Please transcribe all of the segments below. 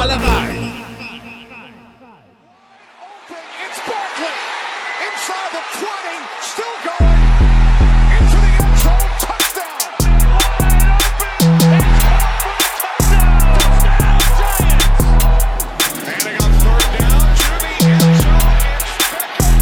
Fußballerei. It's Barkley. Inside the 20. Still going. Into the end zone. Touchdown. And they got third down to the end zone. It's Beckham.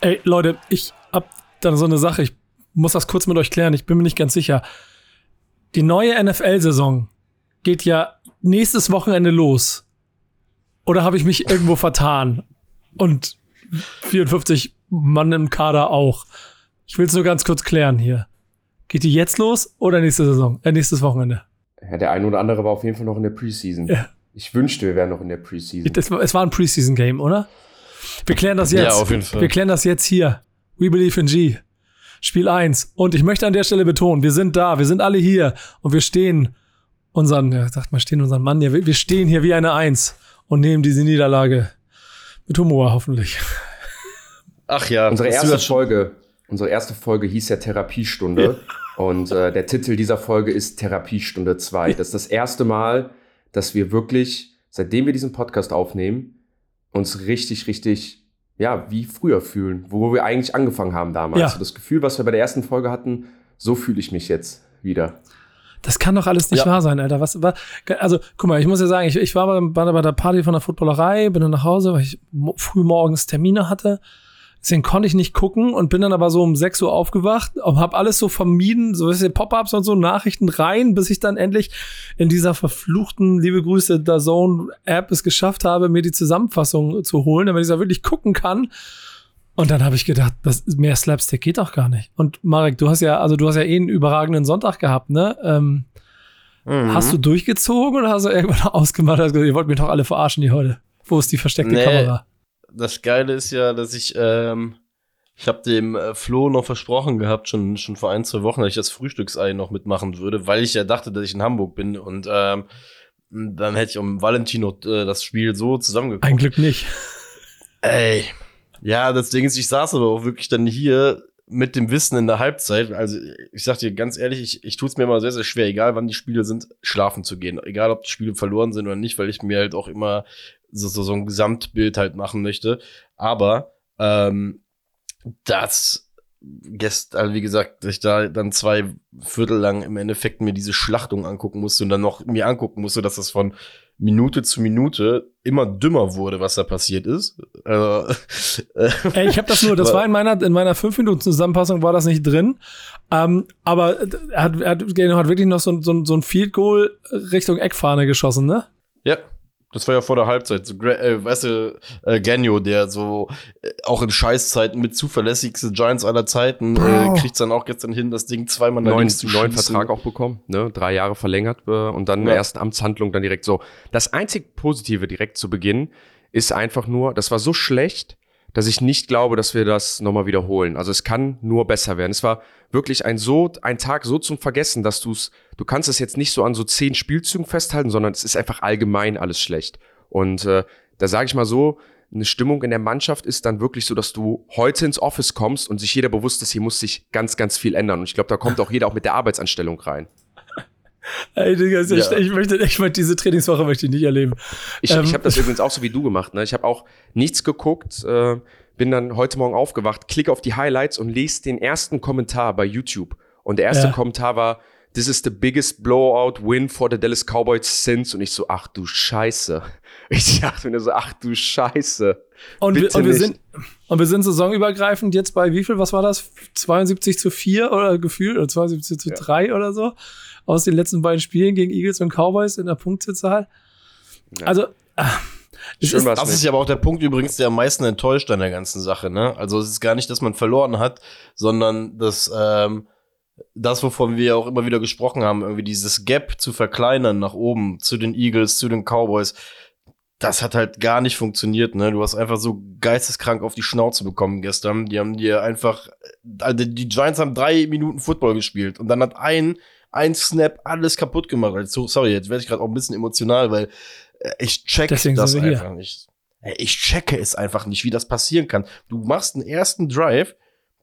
Ey, Leute, ich hab dann so eine Sache, ich muss das kurz mit euch klären, ich bin mir nicht ganz sicher. Die neue NFL-Saison geht ja nächstes Wochenende los. Oder habe ich mich irgendwo vertan? Und 54 Mann im Kader auch. Ich will es nur ganz kurz klären hier. Geht die jetzt los oder nächste Saison? Äh, nächstes Wochenende? Ja, der eine oder andere war auf jeden Fall noch in der Preseason. Ja. Ich wünschte, wir wären noch in der Preseason. Das, es war ein Preseason-Game, oder? Wir klären das jetzt. Ja, auf jeden Fall. Wir klären das jetzt hier. We believe in G. Spiel 1. Und ich möchte an der Stelle betonen, wir sind da, wir sind alle hier und wir stehen unseren, ja, sagt mal, stehen unseren Mann hier, wir stehen hier wie eine Eins und nehmen diese Niederlage mit Humor hoffentlich. Ach ja, Unsere erste Folge, unsere erste Folge hieß ja Therapiestunde. Und äh, der Titel dieser Folge ist Therapiestunde 2. Das ist das erste Mal, dass wir wirklich, seitdem wir diesen Podcast aufnehmen, uns richtig, richtig, ja, wie früher fühlen, wo wir eigentlich angefangen haben damals. Ja. So das Gefühl, was wir bei der ersten Folge hatten, so fühle ich mich jetzt wieder. Das kann doch alles nicht Ja. wahr sein, Alter. Was, was, also, guck mal, ich muss ja sagen, ich, ich war bei, bei, bei der Party von der Footballerei, bin dann nach Hause, weil ich mo früh morgens Termine hatte. Deswegen konnte ich nicht gucken und bin dann aber so um 6 Uhr aufgewacht und habe alles so vermieden, so bisschen Pop-ups und so Nachrichten rein, bis ich dann endlich in dieser verfluchten, liebe Grüße, der Zone-App es geschafft habe, mir die Zusammenfassung zu holen, damit ich da wirklich gucken kann. Und dann habe ich gedacht, das, mehr Slapstick geht doch gar nicht. Und Marek, du hast ja, also du hast ja eh einen überragenden Sonntag gehabt, ne? Ähm, Mhm. Hast du durchgezogen oder hast du irgendwann ausgemacht? Hast gesagt, ihr wollt mich doch alle verarschen hier heute. Wo ist die versteckte Nee. Kamera? Das Geile ist ja, dass ich, ähm, ich habe dem äh, Flo noch versprochen gehabt, schon, schon vor ein, zwei Wochen, dass ich das Frühstücksei noch mitmachen würde, weil ich ja dachte, dass ich in Hamburg bin und ähm, dann hätte ich um Valentino äh, das Spiel so zusammengeguckt. Ein Glück nicht. Ey. Ja, das Ding ist, ich saß aber auch wirklich dann hier mit dem Wissen in der Halbzeit. Also, ich sag dir ganz ehrlich, ich, ich tue es mir immer sehr, sehr schwer, egal wann die Spiele sind, schlafen zu gehen. Egal, ob die Spiele verloren sind oder nicht, weil ich mir halt auch immer so, so, so ein Gesamtbild halt machen möchte. Aber ähm, das gestern, also wie gesagt, dass ich da dann zwei Viertel lang im Endeffekt mir diese Schlachtung angucken musste und dann noch mir angucken musste, dass das von Minute zu Minute immer dümmer wurde, was da passiert ist. Also, äh, Ey, ich habe das nur, das war in meiner, in meiner 5 Minuten Zusammenfassung war das nicht drin. Ähm, aber er hat, er hat, Geno hat wirklich noch so, ein- so, so ein Field Goal Richtung Eckfahne geschossen, ne? ja, das war ja vor der Halbzeit. So, äh, weißt du, äh, Gagno, der so äh, auch in Scheißzeiten mit zuverlässigste Giants aller Zeiten, äh, kriegt's dann auch gestern hin, das Ding zweimal nach links zu neuen schießen. Vertrag auch bekommen, ne? drei Jahre verlängert äh, und dann in Ja. der ersten Amtshandlung dann direkt so. Das einzig Positive direkt zu Beginn ist einfach nur, das war so schlecht, dass ich nicht glaube, dass wir das nochmal wiederholen. Also es kann nur besser werden. Es war wirklich ein so, ein Tag so zum Vergessen, dass du es, du kannst es jetzt nicht so an so zehn Spielzügen festhalten, sondern es ist einfach allgemein alles schlecht. Und äh, da sage ich mal so, eine Stimmung in der Mannschaft ist dann wirklich so, dass du heute ins Office kommst und sich jeder bewusst ist, hier muss sich ganz, ganz viel ändern. Und ich glaube, da kommt auch jeder auch mit der Arbeitsanstellung rein. Ey, Digga, ich, Ja. ich möchte, ich möchte diese Trainingswoche möchte ich nicht erleben. Ich, Ähm, ich habe das übrigens auch so wie du gemacht. Ne? Ich habe auch nichts geguckt, äh, bin dann heute Morgen aufgewacht, klicke auf die Highlights und lese den ersten Kommentar bei YouTube. Und der erste Ja. Kommentar war, This is the biggest blowout win for the Dallas Cowboys since. Und ich so, ach du Scheiße. Ich dachte mir so, ach du Scheiße. Und wir, und wir sind und wir sind saisonübergreifend jetzt bei wie viel, was war das? 72 zu 4 oder gefühlt oder 72 zu 3 oder so aus den letzten beiden Spielen gegen Eagles und Cowboys in der Punktezahl. Ja. Also es Schön ist, Das nicht. ist ja aber auch der Punkt übrigens, der am meisten enttäuscht an der ganzen Sache, ne? Also es ist gar nicht, dass man verloren hat, sondern dass ähm, das, wovon wir ja auch immer wieder gesprochen haben, irgendwie dieses Gap zu verkleinern nach oben zu den Eagles, zu den Cowboys, das hat halt gar nicht funktioniert, ne? Du hast einfach so geisteskrank auf die Schnauze bekommen gestern. Die haben dir einfach, also die Giants haben drei Minuten Football gespielt und dann hat ein, ein Snap alles kaputt gemacht. Also, sorry, jetzt werde ich gerade auch ein bisschen emotional, weil äh, ich check Deswegen das einfach nicht. Ey, Ich checke es einfach nicht, wie das passieren kann. Du machst einen ersten Drive,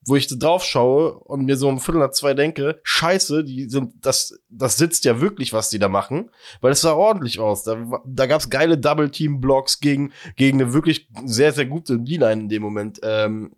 wo ich drauf schaue und mir so um Viertel nach zwei denke, scheiße, die sind, das, das sitzt ja wirklich, was die da machen, weil es sah ordentlich aus. Da, da gab's geile Double-Team-Blocks gegen, gegen eine wirklich sehr, sehr gute D-Line in dem Moment. Ähm,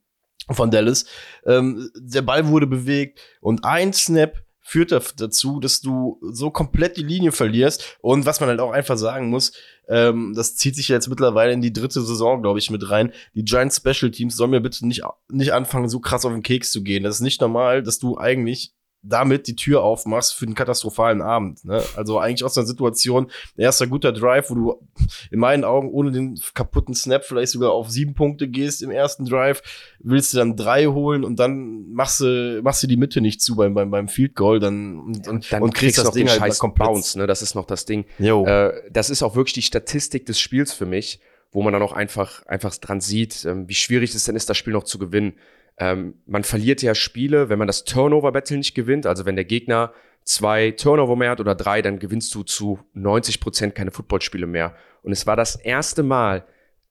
von Dallas. Ähm, der Ball wurde bewegt und ein Snap führt dazu, dass du so komplett die Linie verlierst. Und was man halt auch einfach sagen muss, ähm, das zieht sich jetzt mittlerweile in die dritte Saison, glaube ich, mit rein. Die Giants Special Teams sollen mir bitte nicht, nicht anfangen, so krass auf den Keks zu gehen. Das ist nicht normal, dass du eigentlich damit die Tür aufmachst für einen katastrophalen Abend. Ne? Also eigentlich aus einer Situation, erster guter Drive, wo du in meinen Augen ohne den kaputten Snap vielleicht sogar auf sieben Punkte gehst im ersten Drive, willst du dann drei holen und dann machst du, machst du die Mitte nicht zu beim, beim, beim Field Goal dann, und, und, dann und kriegst das Ding halt scheiß. Bounce, ne? Das ist noch das Ding. Äh, das ist auch wirklich die Statistik des Spiels für mich, wo man dann auch einfach, einfach dran sieht, ähm, wie schwierig es denn ist, das Spiel noch zu gewinnen. Ähm, man verliert ja Spiele, wenn man das Turnover-Battle nicht gewinnt. Also wenn der Gegner zwei Turnover mehr hat oder drei, dann gewinnst du zu 90 Prozent keine Footballspiele mehr. Und es war das erste Mal,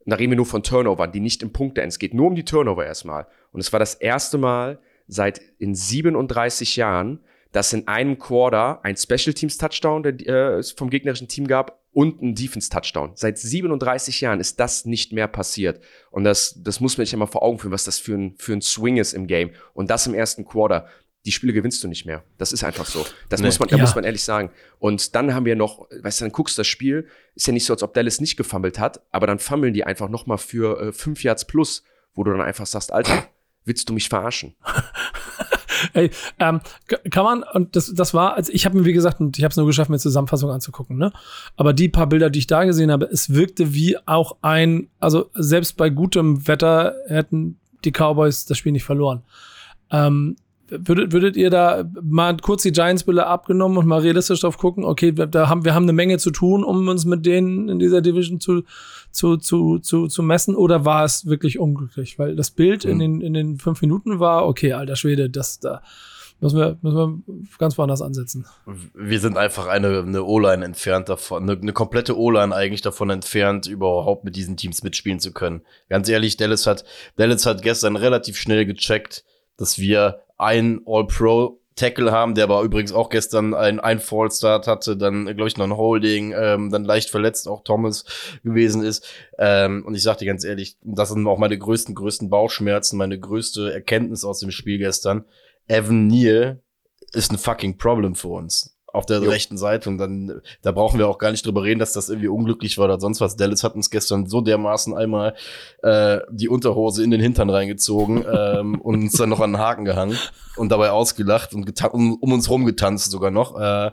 da reden wir nur von Turnovern, die nicht im Punkte Es geht nur um die Turnover erstmal. Und es war das erste Mal seit in 37 Jahren, dass in einem Quarter ein Special Teams Touchdown der, äh, vom gegnerischen Team gab und ein Defense Touchdown. Seit 37 Jahren ist das nicht mehr passiert. Und das, das muss man sich immer vor Augen führen, was das für ein, für ein Swing ist im Game. Und das im ersten Quarter. Die Spiele gewinnst du nicht mehr. Das ist einfach so. Das Nee. muss man, da Ja. muss man ehrlich sagen. Und dann haben wir noch, weißt du, dann guckst du das Spiel, ist ja nicht so, als ob Dallas nicht gefummelt hat, aber dann fummeln die einfach noch mal für äh, fünf Yards plus, wo du dann einfach sagst, Alter, willst du mich verarschen? Ey, ähm, kann man, und das, das war, also ich habe mir, wie gesagt, und ich habe es nur geschafft, mir Zusammenfassung anzugucken, ne? Aber die paar Bilder, die ich da gesehen habe, es wirkte wie auch ein, also selbst bei gutem Wetter hätten die Cowboys das Spiel nicht verloren. Ähm, würdet, würdet ihr da mal kurz die Giants-Bilder abgenommen und mal realistisch drauf gucken, okay, wir, da haben, wir haben eine Menge zu tun, um uns mit denen in dieser Division zu, zu, zu, zu, zu messen, oder war es wirklich unglücklich? Weil das Bild in, den, in den fünf Minuten war, okay, alter Schwede, das da müssen wir, müssen wir ganz woanders ansetzen. wir sind einfach eine, eine O-Line entfernt davon, eine, eine komplette O-Line eigentlich davon entfernt, überhaupt mit diesen Teams mitspielen zu können. Ganz ehrlich, Dallas hat, Dallas hat gestern relativ schnell gecheckt, dass wir einen All-Pro Tackle haben, der aber übrigens auch gestern ein, ein Fallstart hatte, dann glaube ich noch ein Holding, ähm, dann leicht verletzt auch Thomas gewesen ist. Ähm, und ich sag dir ganz ehrlich, das sind auch meine größten, größten Bauchschmerzen, meine größte Erkenntnis aus dem Spiel gestern. Evan Neal ist ein fucking Problem für uns auf der Jo. rechten Seite und dann da brauchen wir auch gar nicht drüber reden, dass das irgendwie unglücklich war oder sonst was. Dallas hat uns gestern so dermaßen einmal äh, die Unterhose in den Hintern reingezogen ähm, und uns dann noch an den Haken gehangen und dabei ausgelacht und um, um uns rumgetanzt sogar noch. Äh,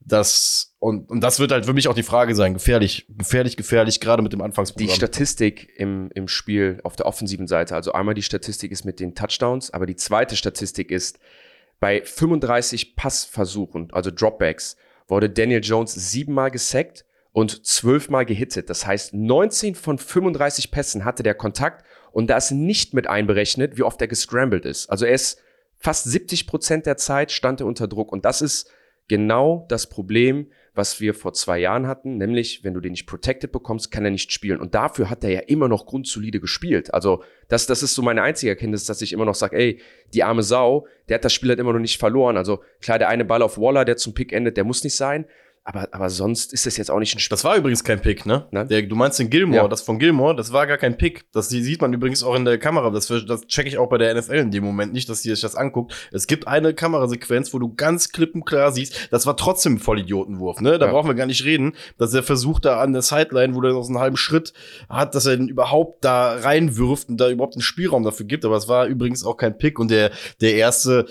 das und, und das wird halt für mich auch die Frage sein. Gefährlich, gefährlich, gefährlich, gerade mit dem Die Anfangsprogramm. Statistik im, im Spiel auf der offensiven Seite, also einmal die Statistik ist mit den Touchdowns, aber die zweite Statistik ist, bei 35 Passversuchen, also Dropbacks, wurde Daniel Jones siebenmal gesackt und zwölfmal gehittet. Das heißt, 19 von 35 Pässen hatte der Kontakt und da ist nicht mit einberechnet, wie oft er gescrambled ist. Also er ist fast 70 Prozent der Zeit stand er unter Druck und das ist genau das Problem, was wir vor zwei Jahren hatten, nämlich wenn du den nicht protected bekommst, kann er nicht spielen. Und dafür hat er ja immer noch grundsolide gespielt. Also das, das ist so meine einzige Erkenntnis, dass ich immer noch sage, ey, die arme Sau, der hat das Spiel halt immer noch nicht verloren. Also klar, der eine Ball auf Waller, der zum Pick endet, der muss nicht sein. Aber, aber sonst ist das jetzt auch nicht ein Spiel. Das war übrigens kein Pick, ne? Der, du meinst den Gilmore, Ja. das von Gilmore, das war gar kein Pick. Das sieht man übrigens auch in der Kamera. Das, das checke ich auch bei der NFL in dem Moment nicht, dass die sich das anguckt. Es gibt eine Kamerasequenz, wo du ganz klippenklar siehst, das war trotzdem ein Vollidiotenwurf, ne? Da Ja. brauchen wir gar nicht reden, dass er versucht da an der Sideline, wo er noch so einen halben Schritt hat, dass er den überhaupt da reinwirft und da überhaupt einen Spielraum dafür gibt. Aber es war übrigens auch kein Pick und der, der erste,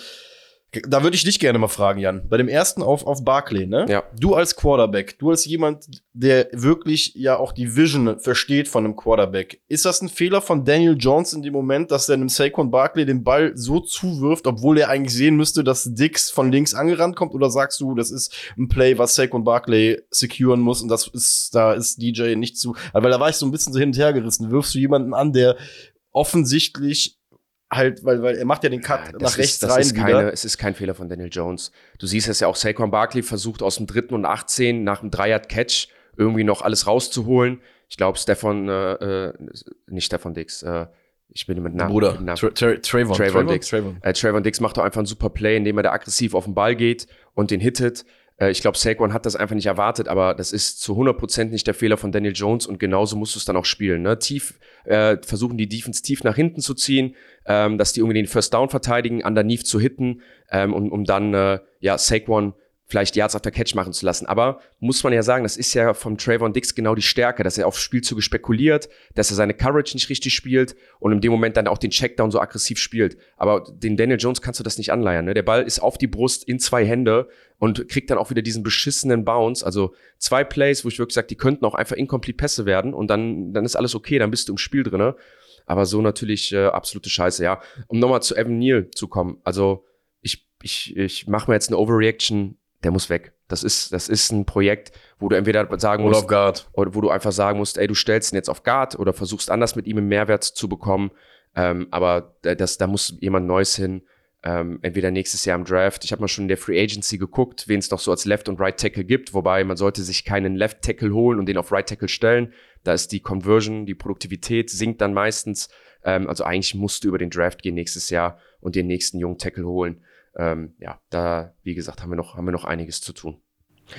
da würde ich dich gerne mal fragen, Jan. Bei dem ersten auf, auf Barclay, ne? Ja. Du als Quarterback, du als jemand, der wirklich ja auch die Vision versteht von einem Quarterback. Ist das ein Fehler von Daniel Jones in dem Moment, dass er einem Saquon Barkley den Ball so zuwirft, obwohl er eigentlich sehen müsste, dass Dix von links angerannt kommt? Oder sagst du, das ist ein Play, was Saquon Barkley securen muss und das ist, da ist DJ nicht zu, weil da war ich so ein bisschen so hin und her gerissen. Wirfst du jemanden an, der offensichtlich halt, weil, weil er macht ja den Cut Ja, das nach ist- rechts das rein ist wieder. keine, Es ist kein Fehler von Daniel Jones. Du siehst es ja auch, Saquon Barkley versucht aus dem dritten und 18 nach dem Dreier-Catch irgendwie noch alles rauszuholen. Ich glaube, Stefan, äh, äh, nicht Stefan Dix, äh, ich bin mit Namen. Bruder, mit Namen. Tra Tra Trayvon. Trayvon Diggs. Trayvon. Äh, Trayvon Diggs macht doch einfach einen super Play, indem er da aggressiv auf den Ball geht und den hittet. Äh, ich glaube, Saquon hat das einfach nicht erwartet, aber das ist zu 100% nicht der Fehler von Daniel Jones und genauso musst du es dann auch spielen. Ne? Tief äh, versuchen die Defense tief nach hinten zu ziehen, ähm, dass die irgendwie den First Down verteidigen, underneath zu hitten, ähm, um, um dann äh, ja Saquon vielleicht Yards after Catch machen zu lassen. Aber muss man ja sagen, das ist ja vom Trayvon Dix genau die Stärke, dass er auf Spielzüge spekuliert, dass er seine Coverage nicht richtig spielt und in dem Moment dann auch den Checkdown so aggressiv spielt. Aber den Daniel Jones kannst du das nicht anleiern. Ne? Der Ball ist auf die Brust in zwei Hände und kriegt dann auch wieder diesen beschissenen Bounce. Also zwei Plays, wo ich wirklich sage, die könnten auch einfach incomplete Pässe werden und dann, dann ist alles okay, dann bist du im Spiel drinne. Aber so natürlich äh, absolute Scheiße, ja. Um nochmal zu Evan Neal zu kommen. Also ich, ich, ich mache mir jetzt eine Overreaction der muss weg. Das ist, das ist ein Projekt, wo du entweder sagen musst, Guard. oder wo du einfach sagen musst, ey, du stellst ihn jetzt auf Guard oder versuchst anders mit ihm einen Mehrwert zu bekommen. Ähm, aber das, da muss jemand Neues hin. Ähm, entweder nächstes Jahr im Draft. Ich habe mal schon in der Free Agency geguckt, wen es noch so als Left und Right Tackle gibt, wobei man sollte sich keinen Left Tackle holen und den auf Right Tackle stellen. Da ist die Conversion, die Produktivität sinkt dann meistens. Ähm, also eigentlich musst du über den Draft gehen nächstes Jahr und den nächsten jungen Tackle holen ähm, ja, da, wie gesagt, haben wir noch, haben wir noch einiges zu tun.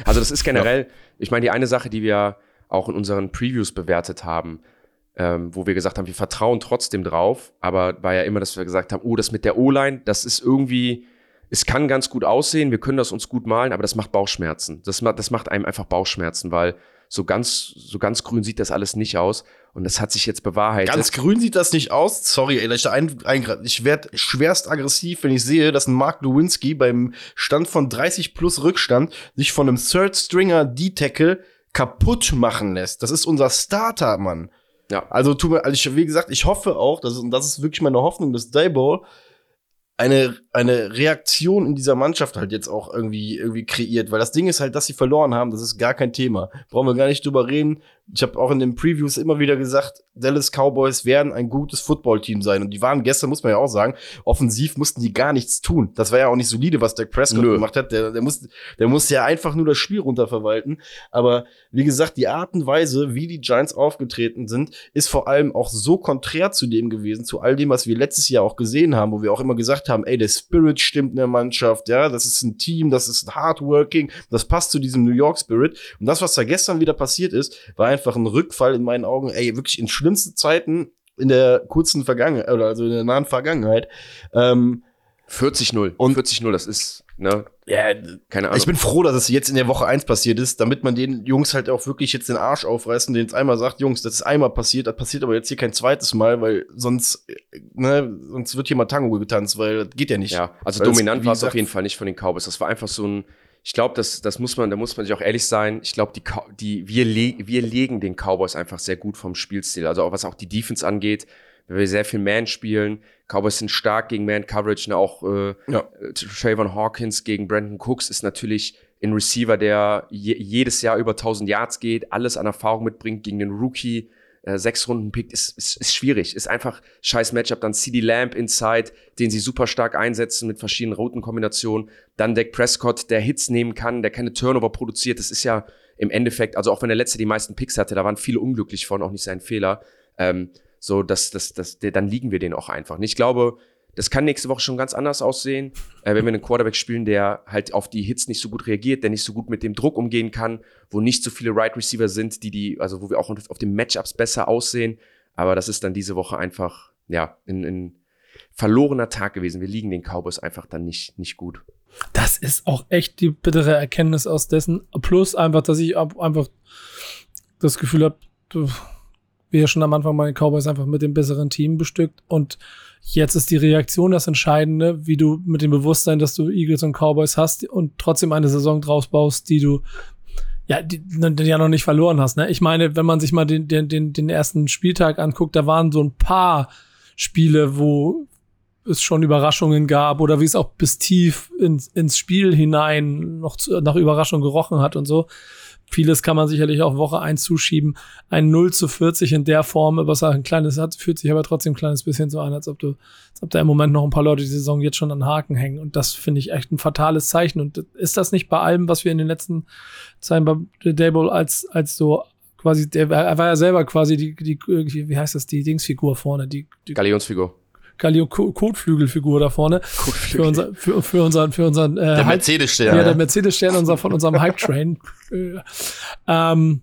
Also das ist generell, ich meine, die eine Sache, die wir auch in unseren Previews bewertet haben, ähm, wo wir gesagt haben, wir vertrauen trotzdem drauf, aber war ja immer, dass wir gesagt haben, oh, das mit der O-Line, das ist irgendwie, es kann ganz gut aussehen, wir können das uns gut malen, aber das macht Bauchschmerzen. Das, das macht einem einfach Bauchschmerzen, weil so ganz, so ganz grün sieht das alles nicht aus. Und das hat sich jetzt bewahrheitet. Ganz grün sieht das nicht aus. Sorry, ey, ich ein, ein, ich werde schwerst aggressiv, wenn ich sehe, dass ein Mark Lewinsky beim Stand von 30 plus Rückstand sich von einem Third Stringer D-Tackle kaputt machen lässt. Das ist unser Starter, Mann. ja. Also, tu mir, also ich, wie gesagt, ich hoffe auch, dass, und das ist wirklich meine Hoffnung, dass Dayball eine, eine Reaktion in dieser Mannschaft halt jetzt auch irgendwie, irgendwie kreiert. Weil das Ding ist halt, dass sie verloren haben, das ist gar kein Thema. Brauchen wir gar nicht drüber reden. Ich habe auch in den Previews immer wieder gesagt, Dallas Cowboys werden ein gutes Footballteam sein. Und die waren gestern, muss man ja auch sagen, offensiv mussten die gar nichts tun. Das war ja auch nicht solide, was Dak Prescott Nö. gemacht hat. Der, der, muss, der muss ja einfach nur das Spiel runterverwalten. Aber wie gesagt, die Art und Weise, wie die Giants aufgetreten sind, ist vor allem auch so konträr zu dem gewesen, zu all dem, was wir letztes Jahr auch gesehen haben, wo wir auch immer gesagt haben, ey, der Spirit stimmt in der Mannschaft, ja, das ist ein Team, das ist hardworking, das passt zu diesem New York Spirit. Und das, was da gestern wieder passiert ist, war einfach ein Rückfall in meinen Augen, ey, wirklich in schlimmsten Zeiten in der kurzen Vergangenheit, oder also in der nahen Vergangenheit. Ähm, 40-0. Und- 40-0, das ist, ne, ja, keine Ahnung. ich bin froh, dass es jetzt in der Woche eins passiert ist, damit man den Jungs halt auch wirklich jetzt den Arsch aufreißen, denen jetzt einmal sagt, Jungs, das ist einmal passiert, das passiert aber jetzt hier kein zweites Mal, weil sonst, ne, sonst wird hier mal Tango getanzt, weil das geht ja nicht. Ja, also Weil dominant war es auf jeden Fall nicht von den Cowboys. Das war einfach so ein, ich glaube, das, das muss man, da muss man sich auch ehrlich sein. Ich glaube, die, die, wir, le wir legen den Cowboys einfach sehr gut vom Spielstil. Also auch was auch die Defense angeht, weil wir sehr viel Man spielen. Cowboys sind stark gegen Man Coverage, ne? auch äh, Ja. äh, Trayvon Hawkins gegen Brandon Cooks ist natürlich ein Receiver, der je, jedes Jahr über 1000 Yards geht, alles an Erfahrung mitbringt gegen den Rookie. Äh, sechs Runden pickt, ist, ist, ist schwierig. Ist einfach scheiß Matchup. Dann CD Lamb inside, den sie super stark einsetzen mit verschiedenen Routenkombinationen. Dann Dak Prescott, der Hits nehmen kann, der keine Turnover produziert. Das ist ja im Endeffekt, also auch wenn der letzte die meisten Picks hatte, da waren viele unglücklich von, auch nicht sein Fehler. Ähm, so, dass, dass, der, dann liegen wir den auch einfach. Und ich glaube, das kann nächste Woche schon ganz anders aussehen, äh, wenn wir einen Quarterback spielen, der halt auf die Hits nicht so gut reagiert, der nicht so gut mit dem Druck umgehen kann, wo nicht so viele Right Receiver sind, die die, also wo wir auch auf den Matchups besser aussehen. Aber das ist dann diese Woche einfach, ja, ein, ein verlorener Tag gewesen. Wir liegen den Cowboys einfach dann nicht, nicht gut. Das ist auch echt die bittere Erkenntnis aus dessen. Plus einfach, dass ich einfach das Gefühl habe, wie ja schon am Anfang meine Cowboys einfach mit dem besseren Team bestückt und jetzt ist die Reaktion das Entscheidende, wie du mit dem Bewusstsein, dass du Eagles und Cowboys hast und trotzdem eine Saison draus baust, die du ja, die, die ja noch nicht verloren hast. Ne? Ich meine, wenn man sich mal den, den, den, den ersten Spieltag anguckt, da waren so ein paar Spiele, wo es schon Überraschungen gab oder wie es auch bis tief ins, ins Spiel hinein noch zu, nach Überraschung gerochen hat und so. Vieles kann man sicherlich auch Woche 1 zuschieben. Ein 0 zu 40 in der Form, was ein kleines hat, fühlt sich aber trotzdem ein kleines bisschen so an, als ob du, als ob da im Moment noch ein paar Leute die Saison jetzt schon an Haken hängen. Und das finde ich echt ein fatales Zeichen. Und ist das nicht bei allem, was wir in den letzten Zeiten bei Dayball als, als so quasi, der er war ja selber quasi die, die, wie heißt das, die Dingsfigur vorne, die, die Galionsfigur. Galio Kotflügelfigur da vorne. Für, unser, für, für unseren, für unseren, äh, Der Mercedes-Stern. ja, der Mercedes-Stern unser, von unserem Hype-Train. Äh, ähm,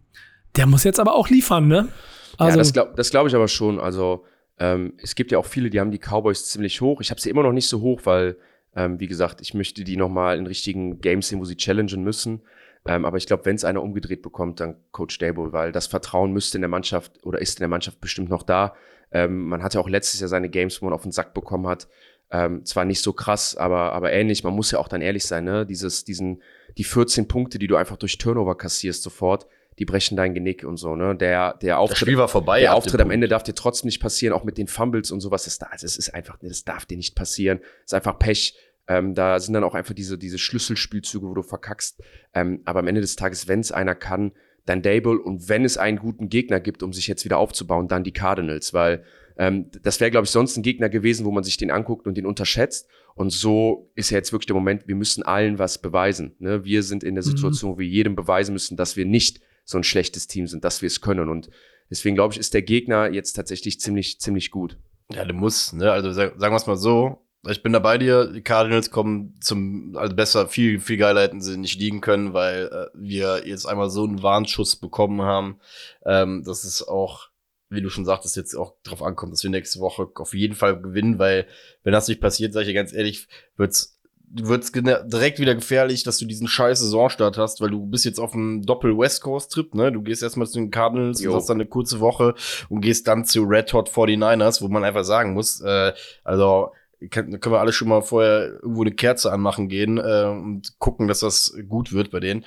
der muss jetzt aber auch liefern, ne? Also, ja, das glaube das glaub ich aber schon. Also ähm, es gibt ja auch viele, die haben die Cowboys ziemlich hoch. Ich habe sie immer noch nicht so hoch, weil, ähm, wie gesagt, ich möchte die noch mal in richtigen Games sehen, wo sie challengen müssen. Ähm, aber ich glaube, wenn es einer umgedreht bekommt, dann Coach Dable, weil das Vertrauen müsste in der Mannschaft oder ist in der Mannschaft bestimmt noch da. Ähm, man hatte auch letztes Jahr seine Games, wo man auf den Sack bekommen hat. Ähm, zwar nicht so krass, aber, aber ähnlich. Man muss ja auch dann ehrlich sein, ne? Dieses, diesen, die 14 Punkte, die du einfach durch Turnover kassierst sofort, die brechen dein Genick und so, ne? Der, der Das Auftritt, Spiel war vorbei. der Auftritt am Ende darf dir trotzdem nicht passieren, auch mit den Fumbles und sowas. Das, da, also es ist einfach, das darf dir nicht passieren. Ist einfach Pech. Ähm, da sind dann auch einfach diese, diese Schlüsselspielzüge, wo du verkackst. Ähm, aber am Ende des Tages, wenn es einer kann, dann Dable und wenn es einen guten Gegner gibt, um sich jetzt wieder aufzubauen, dann die Cardinals, weil ähm, das wäre, glaube ich, sonst ein Gegner gewesen, wo man sich den anguckt und den unterschätzt. Und so ist ja jetzt wirklich der Moment, wir müssen allen was beweisen. Ne? Wir sind in der Mhm. Situation, wo wir jedem beweisen müssen, dass wir nicht so ein schlechtes Team sind, dass wir es können. Und deswegen, glaube ich, ist der Gegner jetzt tatsächlich ziemlich, ziemlich gut. Ja, du musst, ne? Also sag, sagen wir es mal so. Ich bin da bei dir. Die Cardinals kommen zum, also besser, viel, viel geiler hätten sie nicht liegen können, weil äh, wir jetzt einmal so einen Warnschuss bekommen haben, ähm, dass es auch, wie du schon sagtest, jetzt auch drauf ankommt, dass wir nächste Woche auf jeden Fall gewinnen, weil wenn das nicht passiert, sage ich dir ganz ehrlich, wird's wird's direkt wieder gefährlich, dass du diesen scheiß Saisonstart hast, weil du bist jetzt auf einem Doppel-West Coast-Trip, ne? Du gehst erstmal zu den Cardinals, Jo. und hast dann eine kurze Woche und gehst dann zu Red Hot 49ers, wo man einfach sagen muss, äh, also kann, da können wir alle schon mal vorher irgendwo eine Kerze anmachen gehen äh, und gucken, dass das gut wird bei denen.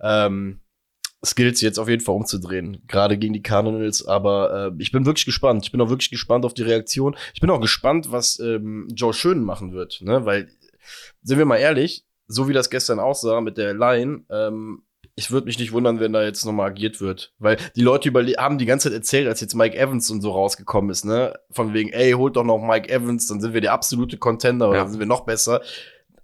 Ähm, Skills jetzt auf jeden Fall umzudrehen, gerade gegen die Cardinals, aber äh, ich bin wirklich gespannt. Ich bin auch wirklich gespannt auf die Reaktion. Ich bin auch gespannt, was ähm, Joe Schön machen wird, ne? Weil, sind wir mal ehrlich, so wie das gestern aussah mit der Line, ähm, ich würde mich nicht wundern, wenn da jetzt nochmal agiert wird. Weil die Leute haben die ganze Zeit erzählt, als jetzt Mike Evans und so rausgekommen ist, ne? Von wegen, ey, holt doch noch Mike Evans, dann sind wir der absolute Contender oder Ja. sind wir noch besser.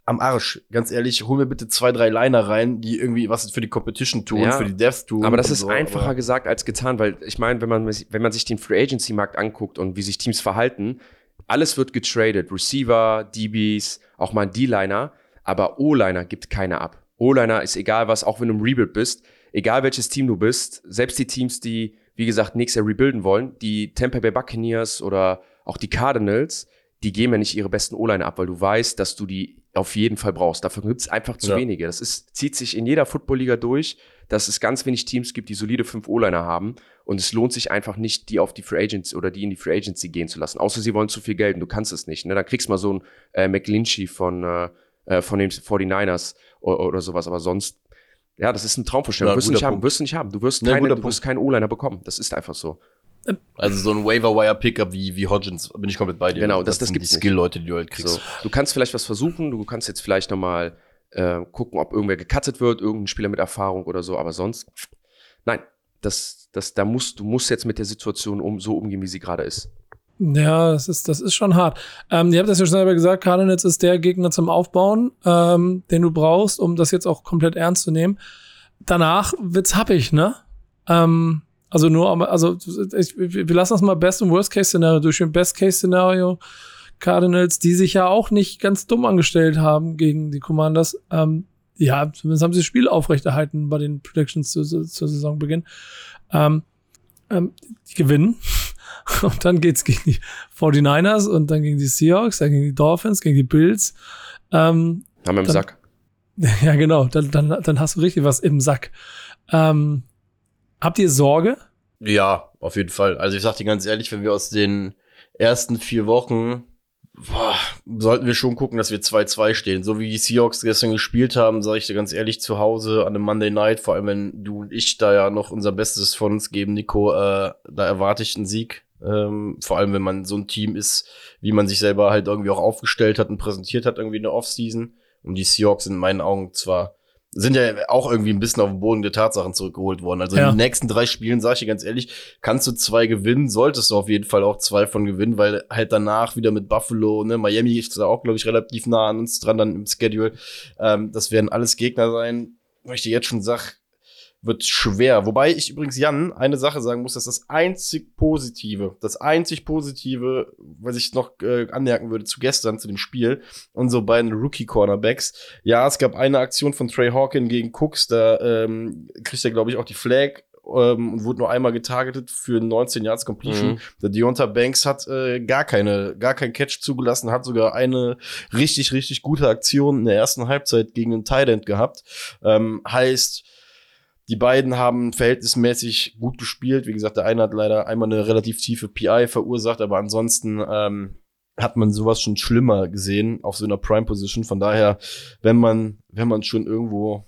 Am Arsch, ganz ehrlich, hol mir bitte zwei, drei Liner rein, die irgendwie was für die Competition tun, Ja, für die Devs tun. Aber das ist so, einfacher aber- gesagt als getan, weil ich meine, wenn man, wenn man sich den Free Agency Markt anguckt und wie sich Teams verhalten, alles wird getradet. Receiver, DBs, auch mal ein D-Liner, aber O-Liner gibt keiner ab. O-Liner ist egal was, auch wenn du im Rebuild bist, egal welches Team du bist, selbst die Teams, die, wie gesagt, nächstes Jahr rebuilden wollen, die Tampa Bay Buccaneers oder auch die Cardinals, die geben ja nicht ihre besten O-Liner ab, weil du weißt, dass du die auf jeden Fall brauchst. Dafür gibt es einfach zu Ja. wenige. Das ist, zieht sich in jeder Football-Liga durch, dass es ganz wenig Teams gibt, die solide fünf O-Liner haben. Und es lohnt sich einfach nicht, die auf die Free Agency oder die in die Free Agency gehen zu lassen. Außer sie wollen zu viel Geld und du kannst es nicht. Ne? Dann kriegst du mal so einen äh, McGlinchey von, äh, äh, von den 49ers oder, sowas. Aber sonst, ja, das ist eine Traumvorstellung. Ja, wirst du nicht haben, Punkt. wirst du nicht haben. Du wirst, Ne, keine, du wirst keinen O-Liner bekommen. Das ist einfach so. Also so ein Waiver-Wire-Pickup wie, wie Hodgins, bin ich komplett bei dir. Genau, das- das sind gibt's die. Skill-Leute, die du halt kriegst. So. Du kannst vielleicht was versuchen, du kannst jetzt vielleicht nochmal äh, gucken, ob irgendwer gecuttet wird, irgendein Spieler mit Erfahrung oder so, aber sonst, nein, das, das, da musst, du musst jetzt mit der Situation um, so umgehen, wie sie gerade ist. Ja, das ist, das ist schon hart. Ähm, ihr habt das ja schon selber gesagt, Cardinals ist der Gegner zum Aufbauen, ähm, den du brauchst, um das jetzt auch komplett ernst zu nehmen. Danach wird's happig, ne? Ähm, also nur, also ich, wir lassen das mal Best- und Worst-Case-Szenario durchführen. Best-Case-Szenario, Cardinals, die sich ja auch nicht ganz dumm angestellt haben gegen die Commanders. Ähm, ja, zumindest haben sie das Spiel aufrechterhalten bei den Predictions zu, zu, zur Saisonbeginn. Ähm, ähm, die gewinnen. Und dann geht's gegen die 49ers und dann gegen die Seahawks, dann gegen die Dolphins, gegen die Bills. Ähm, Haben wir im Dann- Sack. ja, genau, dann, dann, dann hast du richtig was im Sack. Ähm, habt ihr Sorge? Ja, auf jeden Fall. Also ich sag dir ganz ehrlich, wenn wir aus den ersten vier Wochen boah, sollten wir schon gucken, dass wir 2-2 stehen. So wie die Seahawks gestern gespielt haben, sage ich dir ganz ehrlich, zu Hause an einem Monday Night, vor allem wenn du und ich da ja noch unser Bestes von uns geben, Nico, äh, da erwarte ich einen Sieg. Ähm, vor allem, wenn man so ein Team ist, wie man sich selber halt irgendwie auch aufgestellt hat und präsentiert hat irgendwie in der Offseason. Und die Seahawks sind in meinen Augen zwar sind ja auch irgendwie ein bisschen auf den Boden der Tatsachen zurückgeholt worden. Also Ja. in den nächsten drei Spielen, sag ich dir ganz ehrlich, kannst du zwei gewinnen, solltest du auf jeden Fall auch zwei von gewinnen, weil halt danach wieder mit Buffalo, ne, Miami ist da auch, glaube ich, relativ nah an uns dran dann im Schedule. Ähm, das werden alles Gegner sein, wo ich dir jetzt schon sag, wird schwer. Wobei ich übrigens Jan eine Sache sagen muss, dass das einzig Positive, das einzig Positive, was ich noch äh, anmerken würde zu gestern, zu dem Spiel, unsere beiden Rookie-Cornerbacks. Ja, es gab eine Aktion von Trey Hawkin gegen Cooks, da ähm, kriegt er, glaube ich, auch die Flag ähm, und wurde nur einmal getargetet für 19 Yards Completion. Mhm. Der Deonta Banks hat äh, gar keine, gar keinen Catch zugelassen, hat sogar eine richtig, richtig gute Aktion in der ersten Halbzeit gegen den Tight End gehabt. Ähm, heißt, die beiden haben verhältnismäßig gut gespielt. Wie gesagt, der eine hat leider einmal eine relativ tiefe PI verursacht, aber ansonsten ähm, hat man sowas schon schlimmer gesehen auf so einer Prime Position. Von daher, wenn man, wenn man schon irgendwo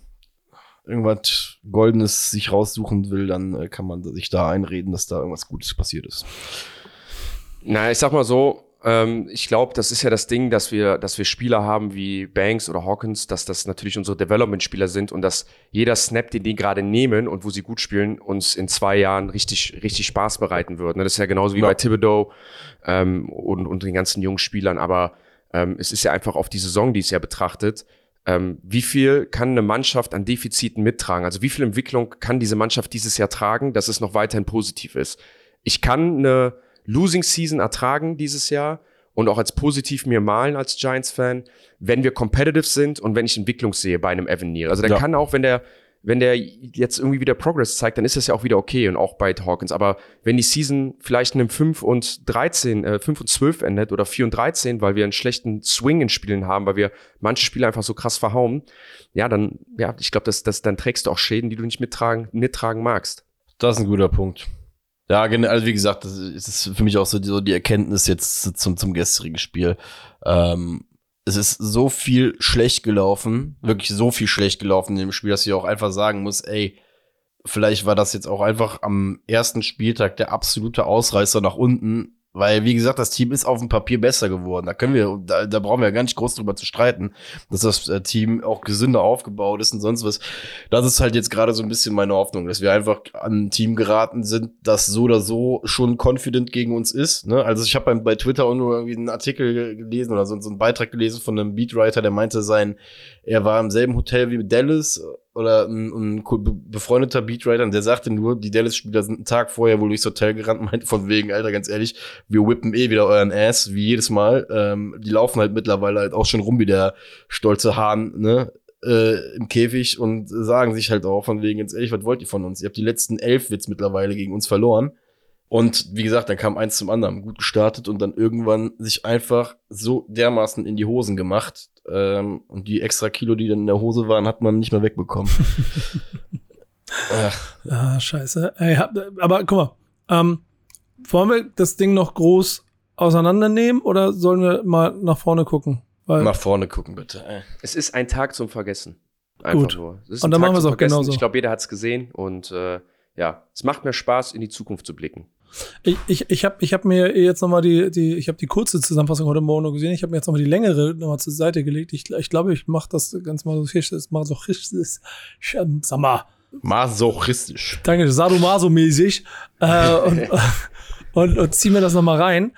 irgendwas Goldenes sich raussuchen will, dann äh, kann man sich da einreden, dass da irgendwas Gutes passiert ist. Na, ich sag mal so, ähm, ich glaube, das ist ja das Ding, dass wir, dass wir Spieler haben wie Banks oder Hawkins, dass das natürlich unsere Development-Spieler sind und dass jeder Snap, den die gerade nehmen und wo sie gut spielen, uns in zwei Jahren richtig, richtig Spaß bereiten wird. Ne? Das ist ja genauso wie Ja. bei Thibodeau ähm, und, und den ganzen jungen Spielern, aber ähm, es ist ja einfach auf die Saison, die es ja betrachtet, ähm, wie viel kann eine Mannschaft an Defiziten mittragen? Also wie viel Entwicklung kann diese Mannschaft dieses Jahr tragen, dass es noch weiterhin positiv ist? Ich kann eine Losing Season ertragen dieses Jahr und auch als positiv mir malen als Giants-Fan, wenn wir competitive sind und wenn ich Entwicklung sehe bei einem Evan Neal. Also der Ja. kann auch, wenn der wenn der jetzt irgendwie wieder Progress zeigt, dann ist das ja auch wieder okay und auch bei Hawkins. Aber wenn die Season vielleicht in einem 5 und 13, äh, 5 und 12 endet oder 4 und 13, weil wir einen schlechten Swing in Spielen haben, weil wir manche Spiele einfach so krass verhauen, ja, dann, ja, ich glaube, das, das, dann trägst du auch Schäden, die du nicht mittragen, mittragen magst. Das ist ein guter Punkt. Ja, gen- also wie gesagt, das ist für mich auch so die, so die Erkenntnis jetzt zum, zum gestrigen Spiel. Ähm, es ist so viel schlecht gelaufen, wirklich so viel schlecht gelaufen in dem Spiel, dass ich auch einfach sagen muss, ey, vielleicht war das jetzt auch einfach am ersten Spieltag der absolute Ausreißer nach unten, weil, wie gesagt, das Team ist auf dem Papier besser geworden. Da können wir, da, da brauchen wir ja gar nicht groß drüber zu streiten, dass das äh, Team auch gesünder aufgebaut ist und sonst was. Das ist halt jetzt gerade so ein bisschen meine Hoffnung, dass wir einfach an ein Team geraten sind, das so oder so schon confident gegen uns ist. Ne? Also ich habe bei, Twitter auch nur irgendwie einen Artikel gelesen oder so, so einen Beitrag gelesen von einem Beatwriter, der meinte sein, er war im selben Hotel wie Dallas oder ein, ein befreundeter Beatwriter und der sagte nur, die Dallas-Spieler sind einen Tag vorher wohl durchs Hotel gerannt, meinte von wegen, Alter, ganz ehrlich, wir whippen eh wieder euren Ass, wie jedes Mal. Ähm, die laufen halt mittlerweile halt auch schon rum wie der stolze Hahn, ne? Äh, im Käfig und sagen sich halt auch von wegen, ganz ehrlich, was wollt ihr von uns? Ihr habt die letzten elf Witz mittlerweile gegen uns verloren. Und wie gesagt, dann kam eins zum anderen, gut gestartet und dann irgendwann sich einfach so dermaßen in die Hosen gemacht. Ähm, und die extra Kilo, die dann in der Hose waren, hat man nicht mehr wegbekommen. Ach, Ah, scheiße. Ey, hab, aber guck mal, ähm, wollen wir das Ding noch groß auseinandernehmen oder sollen wir mal nach vorne gucken? Weil, nach vorne gucken, bitte. Ey. Es ist ein Tag zum Vergessen. Einfach Gut. nur. Es ist Und dann Tag machen wir es auch genauso. Ich glaube, jeder hat es gesehen und äh, ja, es macht mir Spaß, in die Zukunft zu blicken. Ich ich, ich habe ich hab mir jetzt nochmal die, die, ich habe die kurze Zusammenfassung heute Morgen noch gesehen. Ich habe mir jetzt nochmal die längere nochmal zur Seite gelegt. Ich, ich glaube, ich mache das ganz so richtig, sag mal, Masochistisch. danke, Sadomaso-mäßig äh, und, und, und zieh mir das nochmal rein.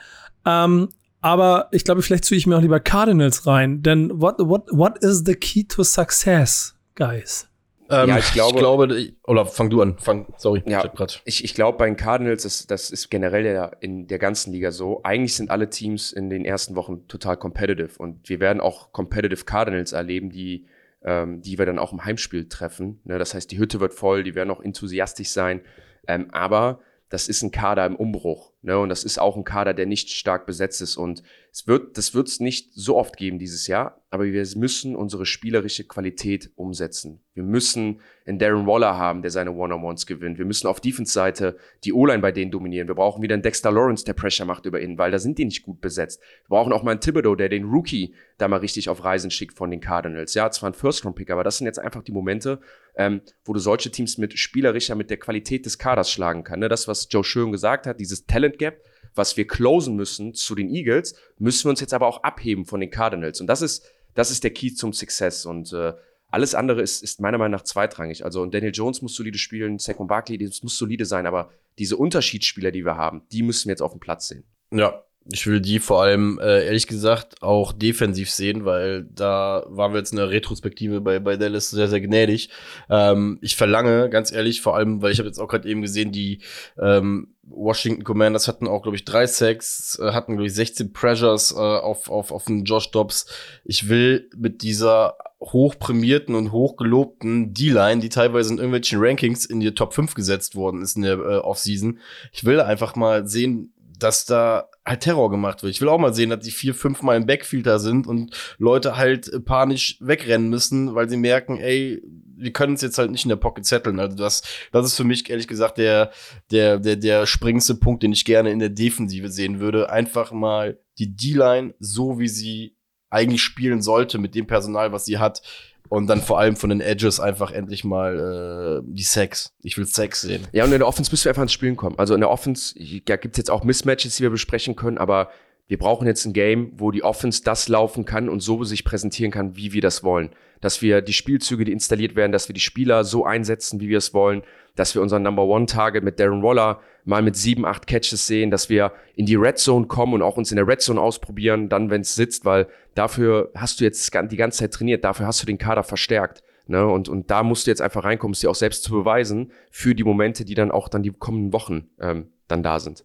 Ähm, aber ich glaube, vielleicht ziehe ich mir auch lieber Cardinals rein, denn what, what, what is the key to success, guys? Ähm, Ja, ich glaube- ich glaube, oder fang du an. Fang, sorry. Ja. ich. Ich, ich glaube, bei den Cardinals, ist, das ist generell ja in der ganzen Liga so. Eigentlich sind alle Teams in den ersten Wochen total competitive und wir werden auch competitive Cardinals erleben, die, ähm, die wir dann auch im Heimspiel treffen. Ne? Das heißt, die Hütte wird voll, die werden auch enthusiastisch sein. Ähm, aber das ist ein Kader im Umbruch. Ne? Und das ist auch ein Kader, der nicht stark besetzt ist. Und es wird, das wird es nicht so oft geben dieses Jahr, aber wir müssen unsere spielerische Qualität umsetzen. Wir müssen einen Darren Waller haben, der seine One-on-Ones gewinnt. Wir müssen auf Defense-Seite die O-Line bei denen dominieren. Wir brauchen wieder einen Dexter Lawrence, der Pressure macht über ihn, weil da sind die nicht gut besetzt. Wir brauchen auch mal einen Thibodeau, der den Rookie da mal richtig auf Reisen schickt von den Cardinals. Ja, zwar ein First-Round-Pick, aber das sind jetzt einfach die Momente, ähm, wo du solche Teams mit spielerischer, mit der Qualität des Kaders schlagen kann. Ne? Das, was Joe Schön gesagt hat, dieses Talent Gap, was wir closen müssen zu den Eagles, müssen wir uns jetzt aber auch abheben von den Cardinals. Und das ist, das ist der Key zum Success. Und äh, alles andere ist, ist meiner Meinung nach zweitrangig. Also und Daniel Jones muss solide spielen, Saquon Barkley, das muss solide sein, aber diese Unterschiedsspieler, die wir haben, die müssen wir jetzt auf dem Platz sehen. Ja, Ich will die vor allem, äh, ehrlich gesagt, auch defensiv sehen, weil da waren wir jetzt in der Retrospektive bei, bei Dallas sehr, sehr gnädig. Ähm, ich verlange, ganz ehrlich, vor allem, weil ich habe jetzt auch gerade eben gesehen, die ähm, Washington Commanders hatten auch, glaube ich, drei Sacks, äh, hatten, glaube ich, 16 Pressures äh, auf, auf, auf den Josh Dobbs. Ich will mit dieser hochprämierten und hochgelobten D-Line, die teilweise in irgendwelchen Rankings in die Top 5 gesetzt worden ist in der äh, Offseason. Ich will einfach mal sehen, dass da halt Terror gemacht wird. Ich will auch mal sehen, dass die vier, fünf Mal im Backfield da sind und Leute halt äh, panisch wegrennen müssen, weil sie merken, ey, wir können es jetzt halt nicht in der Pocket zetteln. Also das, das ist für mich ehrlich gesagt der, der, der, der springendste Punkt, den ich gerne in der Defensive sehen würde. Einfach mal die D-Line so, wie sie eigentlich spielen sollte mit dem Personal, was sie hat. Und dann vor allem von den Edges einfach endlich mal äh, die Sex. Ich will Sex sehen. Ja, und in der Offense müssen wir einfach ins Spielen kommen. Also in der Offense ja, gibt es jetzt auch Mismatches, die wir besprechen können, aber wir brauchen jetzt ein Game, wo die Offense das laufen kann und so sich präsentieren kann, wie wir das wollen. Dass wir die Spielzüge, die installiert werden, dass wir die Spieler so einsetzen, wie wir es wollen, dass wir unseren Number One Target mit Darren Waller mal mit sieben, acht Catches sehen, dass wir in die Red Zone kommen und auch uns in der Red Zone ausprobieren, dann, wenn es sitzt, weil dafür hast du jetzt die ganze Zeit trainiert, dafür hast du den Kader verstärkt. Ne? Und, und da musst du jetzt einfach reinkommen, es dir auch selbst zu beweisen für die Momente, die dann auch dann die kommenden Wochen ähm, dann da sind.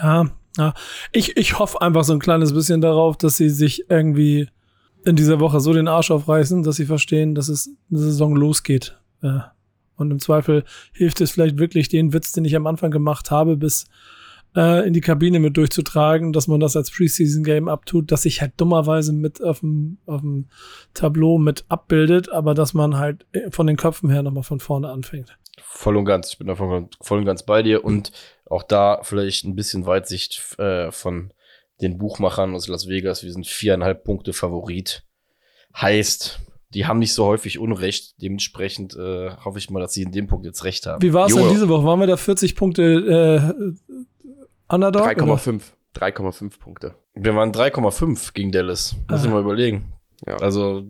Ja, ja. Ich, ich hoffe einfach so ein kleines bisschen darauf, dass sie sich irgendwie in dieser Woche so den Arsch aufreißen, dass sie verstehen, dass es eine Saison losgeht. Ja. Und im Zweifel hilft es vielleicht wirklich, den Witz, den ich am Anfang gemacht habe, bis äh, in die Kabine mit durchzutragen, dass man das als Preseason-Game abtut, dass sich halt dummerweise mit auf dem, auf dem Tableau mit abbildet, aber dass man halt von den Köpfen her nochmal von vorne anfängt. Voll und ganz. Ich bin da voll, voll und ganz bei dir. Und auch da vielleicht ein bisschen Weitsicht äh, von den Buchmachern aus Las Vegas. Wir sind viereinhalb Punkte Favorit. Heißt, die haben nicht so häufig Unrecht. Dementsprechend äh, hoffe ich mal, dass sie in dem Punkt jetzt recht haben. Wie war es denn diese Woche? Waren wir da 40 Punkte äh, Underdog? oder? 3,5. 3,5 Punkte. Wir waren 3,5 gegen Dallas. Muss ich Ah. mal überlegen. Ja. Also,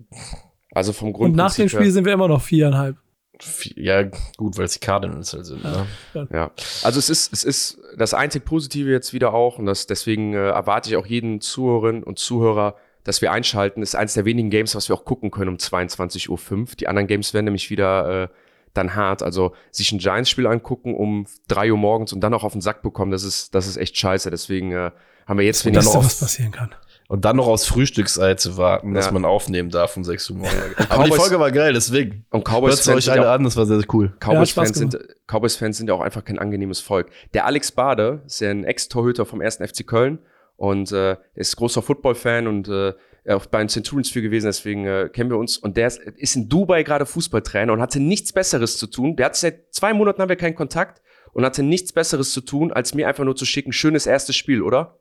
Also vom Grund. Und nach dem Spiel sind wir immer noch viereinhalb. vi- ja, gut, weil es die Cardinals halt sind. Ne? Ja, also es ist, es ist das einzig Positive jetzt wieder auch und das, deswegen äh, erwarte ich auch jeden Zuhörerin und Zuhörer, dass wir einschalten. Das ist eines der wenigen Games, was wir auch gucken können um 22.05 Uhr. Die anderen Games werden nämlich wieder äh, dann hart. Also sich ein Giants-Spiel angucken um 3 Uhr morgens und dann auch auf den Sack bekommen, das ist, das ist echt scheiße. Deswegen äh, haben wir jetzt Beste, noch was passieren kann. Und dann noch aufs Frühstücksei zu warten, dass Ja. man aufnehmen darf um 6 Uhr morgens. Aber die Cowboys- Folge war geil, deswegen. und Hört Cowboys-Fans euch sind, alle ja auch- an, das war sehr, sehr cool. Ja, Cowboys-Fans Spaß sind, Cowboys-Fans sind ja auch einfach kein angenehmes Volk. Der Alex Bade ist ja ein Ex-Torhüter vom 1. FC Köln und äh, er ist großer Football-Fan und äh, er auch bei den Centurions viel gewesen, deswegen äh, kennen wir uns. Und der ist, ist in Dubai gerade Fußballtrainer und hatte nichts Besseres zu tun. Der hat seit zwei Monaten haben wir keinen Kontakt und hatte nichts Besseres zu tun, als mir einfach nur zu schicken, schönes erstes Spiel, oder?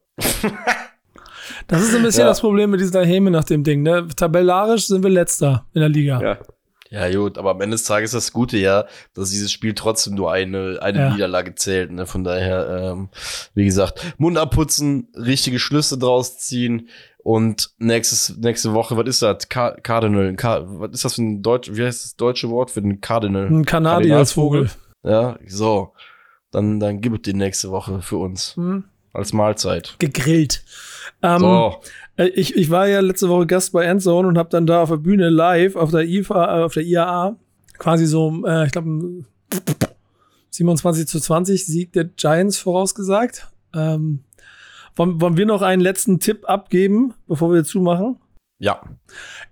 Das ist ein bisschen Ja. das Problem mit dieser Häme nach dem Ding. Ne? Tabellarisch sind wir letzter in der Liga. Ja. Ja, gut, aber am Ende des Tages ist das Gute ja, dass dieses Spiel trotzdem nur eine, eine Ja. Niederlage zählt. Ne? Von daher, ähm, wie gesagt, Mund abputzen, richtige Schlüsse draus ziehen und nächstes, nächste Woche, was ist das? Ka Cardinal. Ka was ist das für ein Deutsch, wie heißt das deutsche Wort für den Cardinal? Ein Kanadier als Vogel. Ja, so. Dann, dann gibt es die nächste Woche für uns. Hm. Als Mahlzeit. Gegrillt. Ähm, So. Äh, Ich, ich war ja letzte Woche Gast bei Endzone und habe dann da auf der Bühne live auf der IFA, äh, auf der IAA quasi so, äh, ich glaube, 27 zu 20 Sieg der Giants vorausgesagt. Ähm, wollen, wollen wir noch einen letzten Tipp abgeben, bevor wir zumachen? Ja.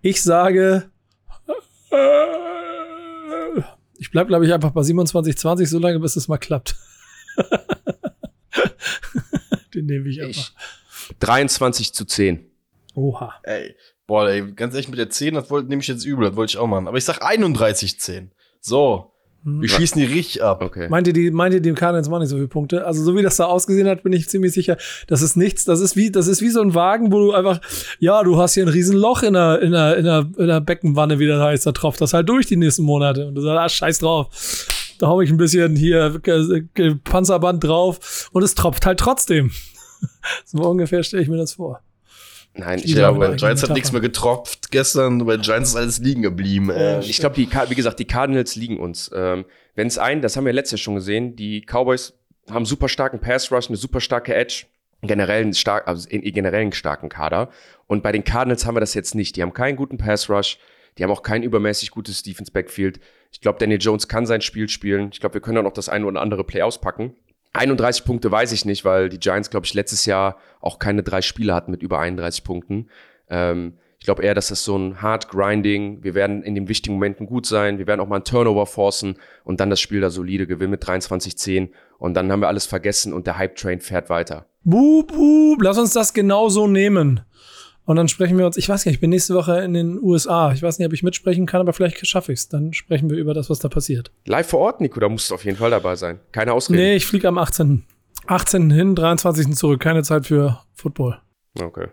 Ich sage, äh, ich bleib glaube ich, einfach bei 27 20, so lange, bis es mal klappt. Den nehme ich einfach. Ich, 23 zu 10. Oha. Ey, boah, ey, ganz ehrlich, mit der 10, das wollte nehme ich jetzt übel, das wollte ich auch machen. Aber ich sag 31-10. So. Hm. Wir schießen die richtig ab. Okay. Meint ihr, die, meint ihr, die Cardinals machen nicht so viele Punkte? Also, so wie das da ausgesehen hat, bin ich ziemlich sicher, das ist nichts. Das ist wie, das ist wie so ein Wagen, wo du einfach, ja, du hast hier ein riesen Loch in der, in der, in der, in der Beckenwanne, wie das heißt, da tropft das halt durch die nächsten Monate. Und du sagst, ah, scheiß drauf. Da hau ich ein bisschen hier Panzerband drauf und es tropft halt trotzdem. so ungefähr stelle ich mir das vor. Nein, ich glaube, bei Giants hat nichts mehr getropft gestern, bei Giants ist alles liegen geblieben. Äh, Ich glaube, die, wie gesagt, die Cardinals liegen uns. Ähm, Wenn es ein, das haben wir letztes Jahr schon gesehen, die Cowboys haben super starken Pass Rush, eine super starke Edge. generell einen stark, also in, generell einen starken Kader. Und bei den Cardinals haben wir das jetzt nicht. Die haben keinen guten Pass Rush. Die haben auch kein übermäßig gutes Defense Backfield. Ich glaube, Daniel Jones kann sein Spiel spielen. Ich glaube, wir können auch noch das eine oder andere Play auspacken. 31 Punkte weiß ich nicht, weil die Giants, glaube ich, letztes Jahr auch keine drei Spiele hatten mit über 31 Punkten. Ähm, ich glaube eher, dass das so ein Hard Grinding, wir werden in den wichtigen Momenten gut sein, wir werden auch mal einen Turnover forcen und dann das Spiel da solide gewinnen mit 23-10 und dann haben wir alles vergessen und der Hype-Train fährt weiter. Boop, boop, lass uns das genauso nehmen. Und dann sprechen wir uns, ich weiß nicht, ich bin nächste Woche in den USA. Ich weiß nicht, ob ich mitsprechen kann, aber vielleicht schaffe ich es. Dann sprechen wir über das, was da passiert. Live vor Ort, Nico, da musst du auf jeden Fall dabei sein. Keine Ausrede. Nee, ich fliege am 18. 18. hin, 23. zurück. Keine Zeit für Football. Okay.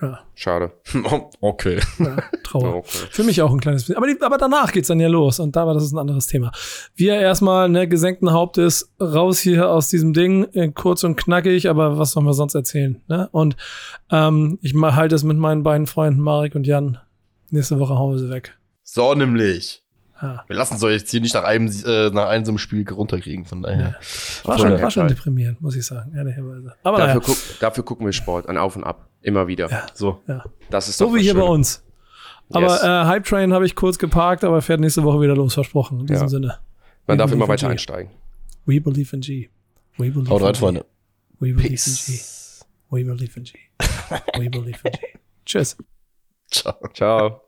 Ja, Schade. okay. ja Trauer. Okay. Für mich auch ein kleines bisschen. Aber, die, aber danach geht's dann ja los. Und da war das ist ein anderes Thema. Wir erstmal, ne, gesenkten Hauptes raus hier aus diesem Ding, äh, kurz und knackig, aber was sollen wir sonst erzählen? Ne? Und ähm, ich mal halte es mit meinen beiden Freunden Marek und Jan. Nächste Woche hauen wir sie weg. So nämlich. Ja. Wir lassen es euch jetzt hier nicht nach einem, äh, nach einem so einem Spiel runterkriegen, von daher. War, Voll schon, war schon deprimierend, muss ich sagen, ehrlicherweise. Aber Dafür, naja, guck, dafür gucken wir Sport, an Auf und Ab. Immer wieder. Ja. So. ja. Das ist so wie hier bei uns. Aber Yes. äh, Hype Train habe ich kurz geparkt, aber fährt nächste Woche wieder los, versprochen. In diesem Ja. Sinne. Man darf We immer believe in weiter G. einsteigen. We believe in G. We believe Haut in rein, G. Freunde. We believe in G. Peace. We believe in G. We believe in G. Tschüss. Ciao. Ciao.